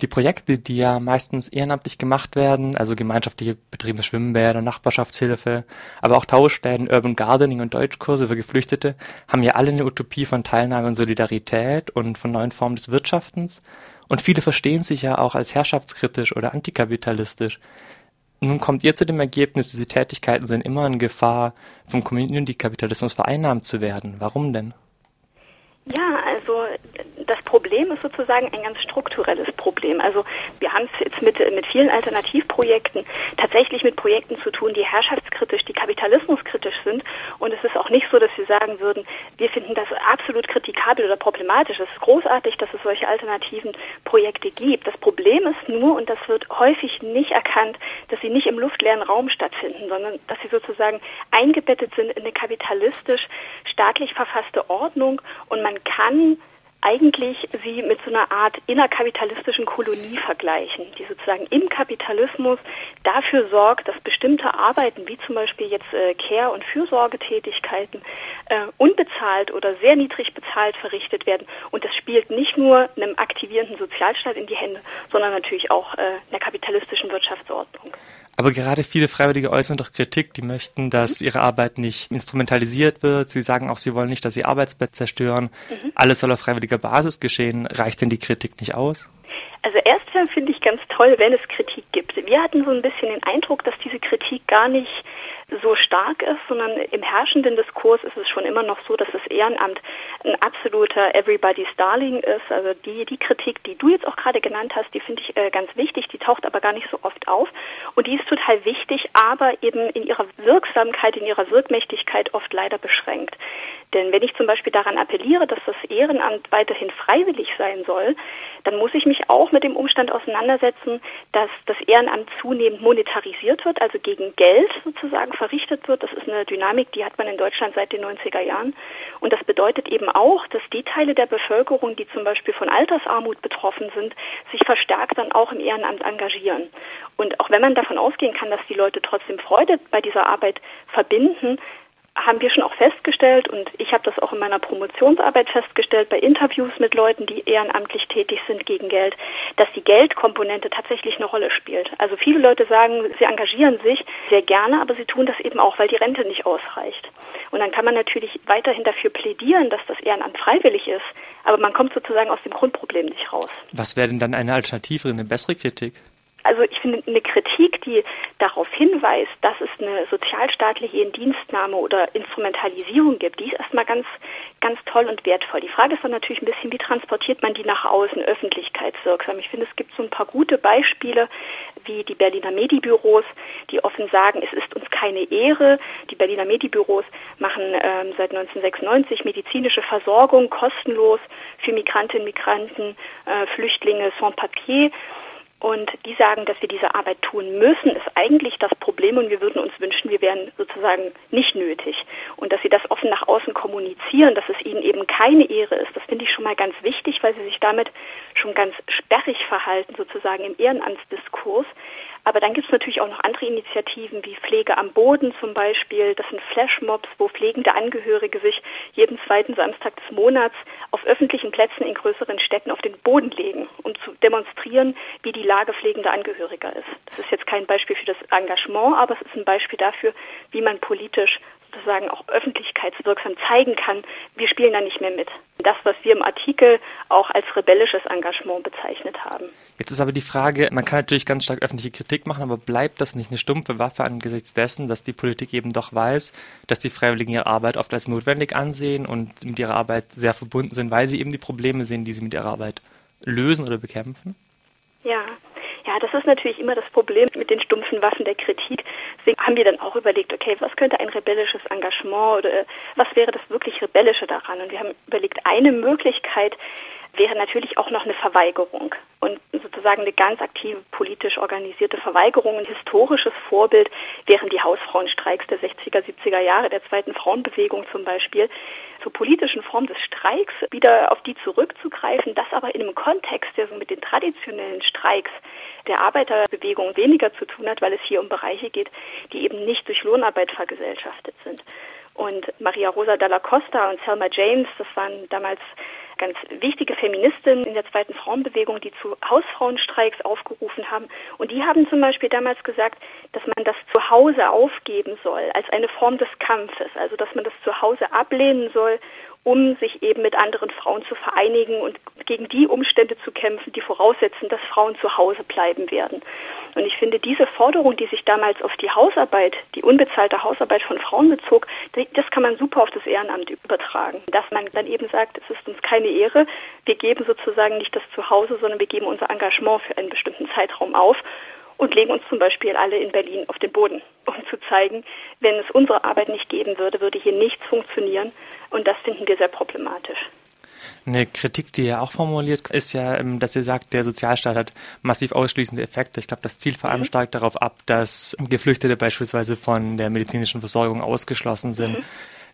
Die Projekte, die ja meistens ehrenamtlich gemacht werden, also gemeinschaftliche betriebene Schwimmbäder, Nachbarschaftshilfe, aber auch Tauschläden, Urban Gardening und Deutschkurse für Geflüchtete, haben ja alle eine Utopie von Teilnahme und Solidarität und von neuen Formen des Wirtschaftens. Und viele verstehen sich ja auch als herrschaftskritisch oder antikapitalistisch. Nun kommt ihr zu dem Ergebnis, diese Tätigkeiten sind immer in Gefahr, vom Community-Kapitalismus vereinnahmt zu werden. Warum denn? Ja, also das Problem ist sozusagen ein ganz strukturelles Problem. Also wir haben es jetzt mit, mit vielen Alternativprojekten tatsächlich mit Projekten zu tun, die herrschaftskritisch, die kapitalismuskritisch sind. Und es ist auch nicht so, dass wir sagen würden, wir finden das absolut kritikabel oder problematisch. Es ist großartig, dass es solche alternativen Projekte gibt. Das Problem ist nur, und das wird häufig nicht erkannt, dass sie nicht im luftleeren Raum stattfinden, sondern dass sie sozusagen eingebettet sind in eine kapitalistisch staatlich verfasste Ordnung und man kann eigentlich sie mit so einer Art innerkapitalistischen Kolonie vergleichen, die sozusagen im Kapitalismus dafür sorgt, dass bestimmte Arbeiten, wie zum Beispiel jetzt äh, Care- und Fürsorgetätigkeiten, äh, unbezahlt oder sehr niedrig bezahlt verrichtet werden. Und das spielt nicht nur einem aktivierenden Sozialstaat in die Hände, sondern natürlich auch äh, einer kapitalistischen Wirtschaftsordnung. Aber gerade viele Freiwillige äußern doch Kritik, die möchten, dass ihre Arbeit nicht instrumentalisiert wird. Sie sagen auch, sie wollen nicht, dass sie Arbeitsplätze zerstören. Mhm. Alles soll auf freiwilliger Basis geschehen. Reicht denn die Kritik nicht aus? Also erstmal finde ich ganz toll, wenn es Kritik gibt. Wir hatten so ein bisschen den Eindruck, dass diese Kritik gar nicht so stark ist, sondern im herrschenden Diskurs ist es schon immer noch so, dass das Ehrenamt ein absoluter Everybody's Darling ist. Also die, die Kritik, die du jetzt auch gerade genannt hast, die finde ich äh, ganz wichtig, die taucht aber gar nicht so oft auf. Und die ist total wichtig, aber eben in ihrer Wirksamkeit, in ihrer Wirkmächtigkeit oft leider beschränkt. Denn wenn ich zum Beispiel daran appelliere, dass das Ehrenamt weiterhin freiwillig sein soll, dann muss ich mich auch mit dem Umstand auseinandersetzen, dass das Ehrenamt zunehmend monetarisiert wird, also gegen Geld sozusagen verrichtet wird. Das ist eine Dynamik, die hat man in Deutschland seit den 90er Jahren. Und das bedeutet eben auch, dass die Teile der Bevölkerung, die zum Beispiel von Altersarmut betroffen sind, sich verstärkt dann auch im Ehrenamt engagieren. Und auch wenn man davon ausgehen kann, dass die Leute trotzdem Freude bei dieser Arbeit verbinden, haben wir schon auch festgestellt und ich habe das auch in meiner Promotionsarbeit festgestellt bei Interviews mit Leuten, die ehrenamtlich tätig sind gegen Geld, dass die Geldkomponente tatsächlich eine Rolle spielt. Also viele Leute sagen, sie engagieren sich sehr gerne, aber sie tun das eben auch, weil die Rente nicht ausreicht. Und dann kann man natürlich weiterhin dafür plädieren, dass das Ehrenamt freiwillig ist, aber man kommt sozusagen aus dem Grundproblem nicht raus. Was wäre denn dann eine Alternative, eine bessere Kritik? Also ich finde eine Kritik, die darauf hinweist, dass es eine sozialstaatliche Indienstnahme oder Instrumentalisierung gibt, die ist erstmal ganz, ganz toll und wertvoll. Die Frage ist dann natürlich ein bisschen, wie transportiert man die nach außen öffentlichkeitswirksam. Ich finde, es gibt so ein paar gute Beispiele, wie die Berliner Medibüros, die offen sagen, es ist uns keine Ehre. Die Berliner Medibüros machen ähm, seit 1996 medizinische Versorgung kostenlos für Migrantinnen, Migranten, äh, Flüchtlinge sans papier. Und die sagen, dass wir diese Arbeit tun müssen, ist eigentlich das Problem und wir würden uns wünschen, wir wären sozusagen nicht nötig. Und dass sie das offen nach außen kommunizieren, dass es ihnen eben keine Ehre ist, das finde ich schon mal ganz wichtig, weil sie sich damit schon ganz sperrig verhalten, sozusagen im Ehrenamtsdiskurs. Aber dann gibt es natürlich auch noch andere Initiativen wie Pflege am Boden zum Beispiel. Das sind Flashmobs, wo pflegende Angehörige sich jeden zweiten Samstag des Monats auf öffentlichen Plätzen in größeren Städten auf den Boden legen, um zu demonstrieren, wie die Lage pflegender Angehöriger ist. Das ist jetzt kein Beispiel für das Engagement, aber es ist ein Beispiel dafür, wie man politisch sozusagen auch öffentlichkeitswirksam zeigen kann, wir spielen da nicht mehr mit. Das, was wir im Artikel auch als rebellisches Engagement bezeichnet haben. Jetzt ist aber die Frage, man kann natürlich ganz stark öffentliche Kritik machen, aber bleibt das nicht eine stumpfe Waffe angesichts dessen, dass die Politik eben doch weiß, dass die Freiwilligen ihre Arbeit oft als notwendig ansehen und mit ihrer Arbeit sehr verbunden sind, weil sie eben die Probleme sehen, die sie mit ihrer Arbeit lösen oder bekämpfen? Ja, ja, das ist natürlich immer das Problem mit den stumpfen Waffen der Kritik. Deswegen haben wir dann auch überlegt, okay, was könnte ein rebellisches Engagement oder was wäre das wirklich Rebellische daran? Und wir haben überlegt, eine Möglichkeit wäre natürlich auch noch eine Verweigerung und sozusagen eine ganz aktive politisch organisierte Verweigerung. Ein historisches Vorbild wären die Hausfrauenstreiks der 60er, 70er Jahre, der zweiten Frauenbewegung zum Beispiel zur politischen Form des Streiks wieder auf die zurückzugreifen, das aber in einem Kontext, der so mit den traditionellen Streiks der Arbeiterbewegung weniger zu tun hat, weil es hier um Bereiche geht, die eben nicht durch Lohnarbeit vergesellschaftet sind. Und Maria Rosa Dalla Costa und Selma James, das waren damals ganz wichtige Feministinnen in der zweiten Frauenbewegung, die zu Hausfrauenstreiks aufgerufen haben. Und die haben zum Beispiel damals gesagt, dass man das Zuhause aufgeben soll als eine Form des Kampfes. Also dass man das Zuhause ablehnen soll um sich eben mit anderen Frauen zu vereinigen und gegen die Umstände zu kämpfen, die voraussetzen, dass Frauen zu Hause bleiben werden. Und ich finde, diese Forderung, die sich damals auf die Hausarbeit, die unbezahlte Hausarbeit von Frauen bezog, das kann man super auf das Ehrenamt übertragen. Dass man dann eben sagt, es ist uns keine Ehre, wir geben sozusagen nicht das Zuhause, sondern wir geben unser Engagement für einen bestimmten Zeitraum auf und legen uns zum Beispiel alle in Berlin auf den Boden, um zu zeigen, wenn es unsere Arbeit nicht geben würde, würde hier nichts funktionieren. Und das finden wir sehr problematisch. Eine Kritik, die er auch formuliert, ist ja, ähm, dass er sagt, der Sozialstaat hat massiv ausschließende Effekte. Ich glaube, das zielt vor allem mhm. stark darauf ab, dass Geflüchtete beispielsweise von der medizinischen Versorgung ausgeschlossen sind. Mhm.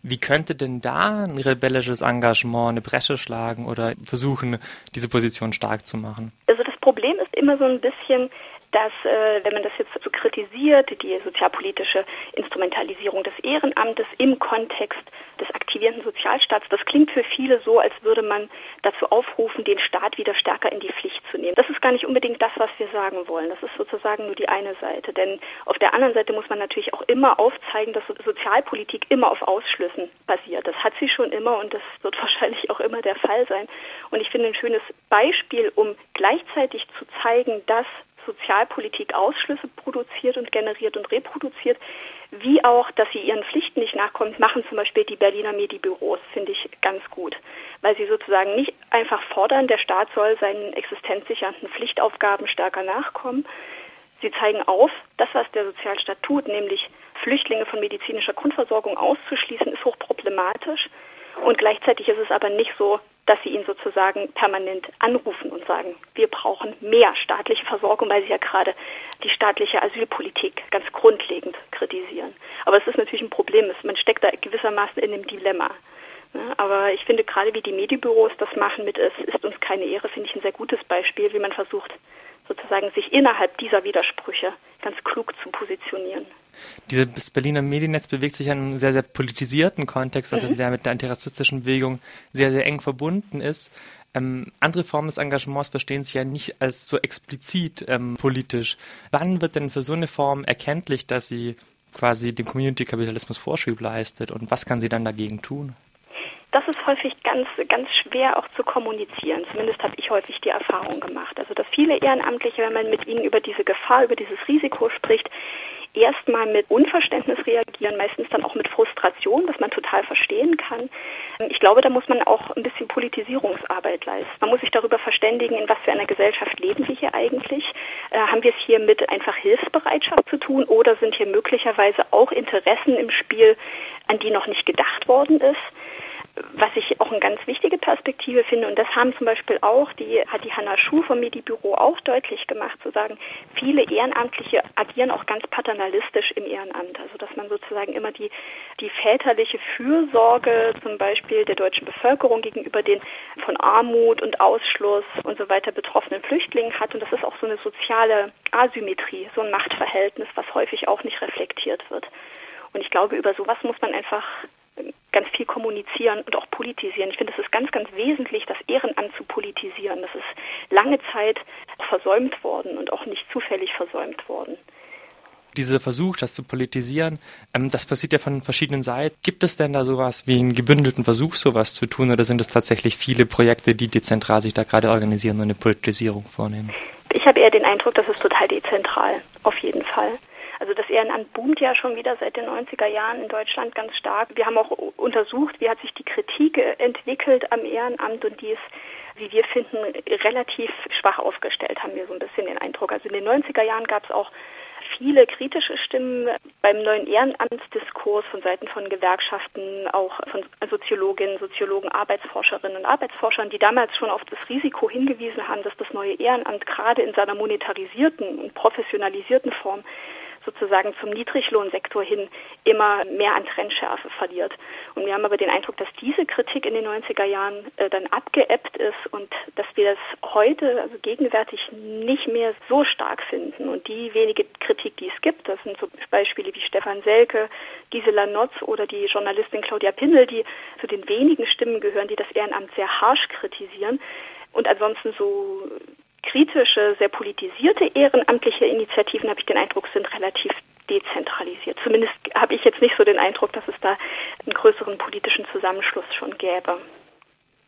Wie könnte denn da ein rebellisches Engagement eine Bresche schlagen oder versuchen, diese Position stark zu machen? Also das Problem ist immer so ein bisschen, dass, äh, wenn man das jetzt so kritisiert, die sozialpolitische Instrumentalisierung des Ehrenamtes im Kontext des aktivierenden Sozialstaats, das klingt für viele so, als würde man dazu aufrufen, den Staat wieder stärker in die Pflicht zu nehmen. Das ist gar nicht unbedingt das, was wir sagen wollen. Das ist sozusagen nur die eine Seite. Denn auf der anderen Seite muss man natürlich auch immer aufzeigen, dass Sozialpolitik immer auf Ausschlüssen basiert. Das hat sie schon immer und das wird wahrscheinlich auch immer der Fall sein. Und ich finde ein schönes Beispiel, um gleichzeitig zu zeigen, dass Sozialpolitik Ausschlüsse produziert und generiert und reproduziert, wie auch, dass sie ihren Pflichten nicht nachkommt, machen zum Beispiel die Berliner Medibüros, finde ich ganz gut, weil sie sozusagen nicht einfach fordern, der Staat soll seinen existenzsichernden Pflichtaufgaben stärker nachkommen. Sie zeigen auf, das, was der Sozialstaat tut, nämlich Flüchtlinge von medizinischer Grundversorgung auszuschließen, ist hochproblematisch. Und gleichzeitig ist es aber nicht so, dass sie ihn sozusagen permanent anrufen und sagen, wir brauchen mehr staatliche Versorgung, weil sie ja gerade die staatliche Asylpolitik ganz grundlegend kritisieren. Aber es ist natürlich ein Problem, man steckt da gewissermaßen in einem Dilemma. Aber ich finde gerade, wie die Medienbüros das machen mit Es ist uns keine Ehre, finde ich ein sehr gutes Beispiel, wie man versucht, sozusagen sich innerhalb dieser Widersprüche ganz klug zu positionieren. Dieses Berliner Mediennetz bewegt sich in einem sehr, sehr politisierten Kontext, also mhm. der mit der antirassistischen Bewegung sehr, sehr eng verbunden ist. Ähm, andere Formen des Engagements verstehen sich ja nicht als so explizit ähm, politisch. Wann wird denn für so eine Form erkenntlich, dass sie quasi dem Community-Kapitalismus Vorschub leistet und was kann sie dann dagegen tun? Das ist häufig ganz, ganz schwer auch zu kommunizieren. Zumindest habe ich häufig die Erfahrung gemacht. Also, dass viele Ehrenamtliche, wenn man mit ihnen über diese Gefahr, über dieses Risiko spricht, erstmal mit Unverständnis reagieren, meistens dann auch mit Frustration, was man total verstehen kann. Ich glaube, da muss man auch ein bisschen Politisierungsarbeit leisten. Man muss sich darüber verständigen, in was für einer Gesellschaft leben wir hier eigentlich. Äh, haben wir es hier mit einfach Hilfsbereitschaft zu tun oder sind hier möglicherweise auch Interessen im Spiel, an die noch nicht gedacht worden ist? Was ich auch eine ganz wichtige Perspektive finde, und das haben zum Beispiel auch, die hat die Hanna Schuh vom Medibüro auch deutlich gemacht, zu sagen, viele Ehrenamtliche agieren auch ganz paternalistisch im Ehrenamt. Also dass man sozusagen immer die, die väterliche Fürsorge zum Beispiel der deutschen Bevölkerung gegenüber den von Armut und Ausschluss und so weiter betroffenen Flüchtlingen hat. Und das ist auch so eine soziale Asymmetrie, so ein Machtverhältnis, was häufig auch nicht reflektiert wird. Und ich glaube, über sowas muss man einfach ganz viel kommunizieren und auch politisieren. Ich finde, es ist ganz, ganz wesentlich, das Ehrenamt zu politisieren. Das ist lange Zeit versäumt worden und auch nicht zufällig versäumt worden. Dieser Versuch, das zu politisieren, ähm, das passiert ja von verschiedenen Seiten. Gibt es denn da sowas wie einen gebündelten Versuch, sowas zu tun, oder sind es tatsächlich viele Projekte, die dezentral sich da gerade organisieren und eine Politisierung vornehmen? Ich habe eher den Eindruck, das ist total dezentral, auf jeden Fall. Also das Ehrenamt boomt ja schon wieder seit den 90er Jahren in Deutschland ganz stark. Wir haben auch untersucht, wie hat sich die Kritik entwickelt am Ehrenamt und die ist wie wir finden, relativ schwach aufgestellt, haben wir so ein bisschen den Eindruck. Also in den 90er Jahren gab es auch viele kritische Stimmen beim neuen Ehrenamtsdiskurs von Seiten von Gewerkschaften, auch von Soziologinnen, Soziologen, Arbeitsforscherinnen und Arbeitsforschern, die damals schon auf das Risiko hingewiesen haben, dass das neue Ehrenamt gerade in seiner monetarisierten und professionalisierten Form sozusagen zum Niedriglohnsektor hin immer mehr an Trendschärfe verliert. Und wir haben aber den Eindruck, dass diese Kritik in den 90er Jahren äh, dann abgeebbt ist und dass wir das heute, also gegenwärtig, nicht mehr so stark finden. Und die wenige Kritik, die es gibt, das sind so Beispiele wie Stefan Selke, Gisela Notz oder die Journalistin Claudia Pindel, die zu den wenigen Stimmen gehören, die das Ehrenamt sehr harsch kritisieren. Und ansonsten so kritische, sehr politisierte ehrenamtliche Initiativen, habe ich den Eindruck, sind relativ dezentralisiert. Zumindest habe ich jetzt nicht so den Eindruck, dass es da einen größeren politischen Zusammenschluss schon gäbe.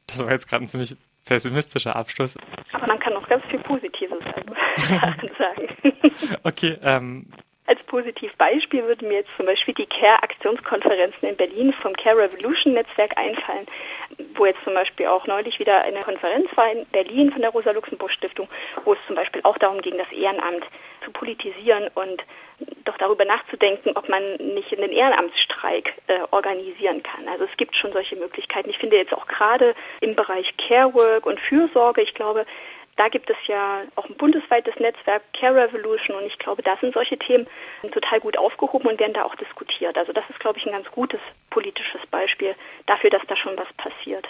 Das war jetzt gerade ein ziemlich pessimistischer Abschluss. Aber man kann auch ganz viel Positives sagen. okay, ähm, als Positivbeispiel würden mir jetzt zum Beispiel die CARE-Aktionskonferenzen in Berlin vom CARE Revolution Netzwerk einfallen, wo jetzt zum Beispiel auch neulich wieder eine Konferenz war in Berlin von der Rosa-Luxemburg-Stiftung, wo es zum Beispiel auch darum ging, das Ehrenamt zu politisieren und doch darüber nachzudenken, ob man nicht einen Ehrenamtsstreik äh, organisieren kann. Also es gibt schon solche Möglichkeiten. Ich finde jetzt auch gerade im Bereich Care Work und Fürsorge, ich glaube, da gibt es ja auch ein bundesweites Netzwerk Care Revolution und ich glaube, da sind solche Themen total gut aufgehoben und werden da auch diskutiert. Also das ist, glaube ich, ein ganz gutes politisches Beispiel dafür, dass da schon was passiert.